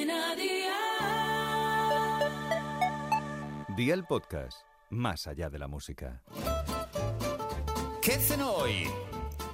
Cadena Dial. Día el podcast, más allá de la música. ¿Qué cenó hoy?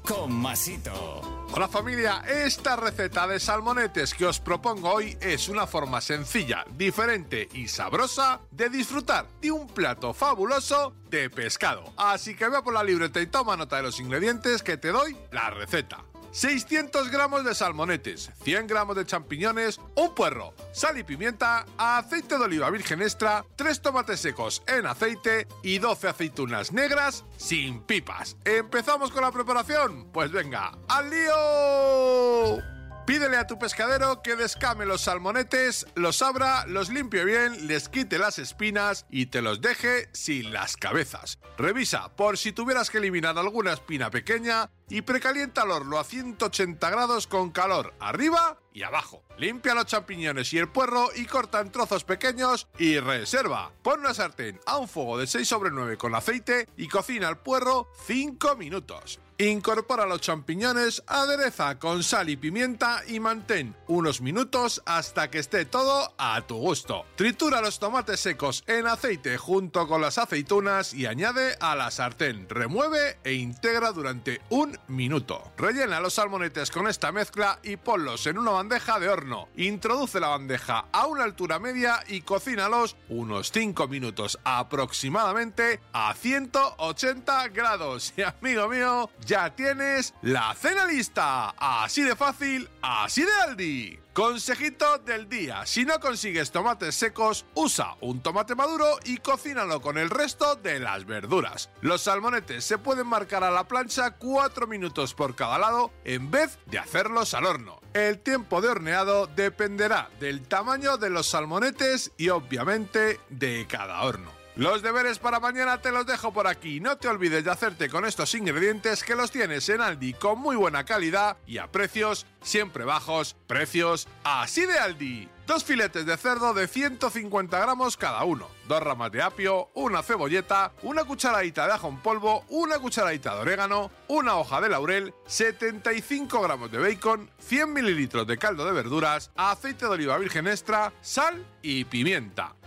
Con Masito. Hola familia, esta receta de salmonetes que os propongo hoy es una forma sencilla, diferente y sabrosa de disfrutar de un plato fabuloso de pescado. Así que ve por la libreta y toma nota de los ingredientes que te doy la receta. 600 gramos de salmonetes, 100 gramos de champiñones, un puerro, sal y pimienta, aceite de oliva virgen extra, 3 tomates secos en aceite y 12 aceitunas negras sin pipas. ¿Empezamos con la preparación? Pues venga, ¡al lío! Pídele a tu pescadero que descame los salmonetes, los abra, los limpie bien, les quite las espinas y te los deje sin las cabezas. Revisa por si tuvieras que eliminar alguna espina pequeña y precalienta el horno a 180 grados con calor arriba y abajo. Limpia los champiñones y el puerro y corta en trozos pequeños y reserva. Pon una sartén a un fuego de 6 sobre 9 con aceite y cocina el puerro 5 minutos. Incorpora los champiñones, adereza con sal y pimienta y mantén unos minutos hasta que esté todo a tu gusto. Tritura los tomates secos en aceite junto con las aceitunas y añade a la sartén. Remueve e integra durante un minuto. Rellena los salmonetes con esta mezcla y ponlos en una bandeja de horno. Introduce la bandeja a una altura media y cocínalos unos 5 minutos aproximadamente a 180 grados. Y amigo mío, ya tienes la cena lista. Así de fácil, así de Aldi. Consejito del día, si no consigues tomates secos, usa un tomate maduro y cocínalo con el resto de las verduras. Los salmonetes se pueden marcar a la plancha 4 minutos por cada lado en vez de hacerlos al horno. El tiempo de horneado dependerá del tamaño de los salmonetes y obviamente de cada horno. Los deberes para mañana te los dejo por aquí. No te olvides de hacerte con estos ingredientes que los tienes en Aldi con muy buena calidad y a precios siempre bajos. Precios así de Aldi. Dos filetes de cerdo de 150 gramos cada uno, dos ramas de apio, una cebolleta, una cucharadita de ajo en polvo, una cucharadita de orégano, una hoja de laurel, 75 gramos de bacon, 100 mililitros de caldo de verduras, aceite de oliva virgen extra, sal y pimienta.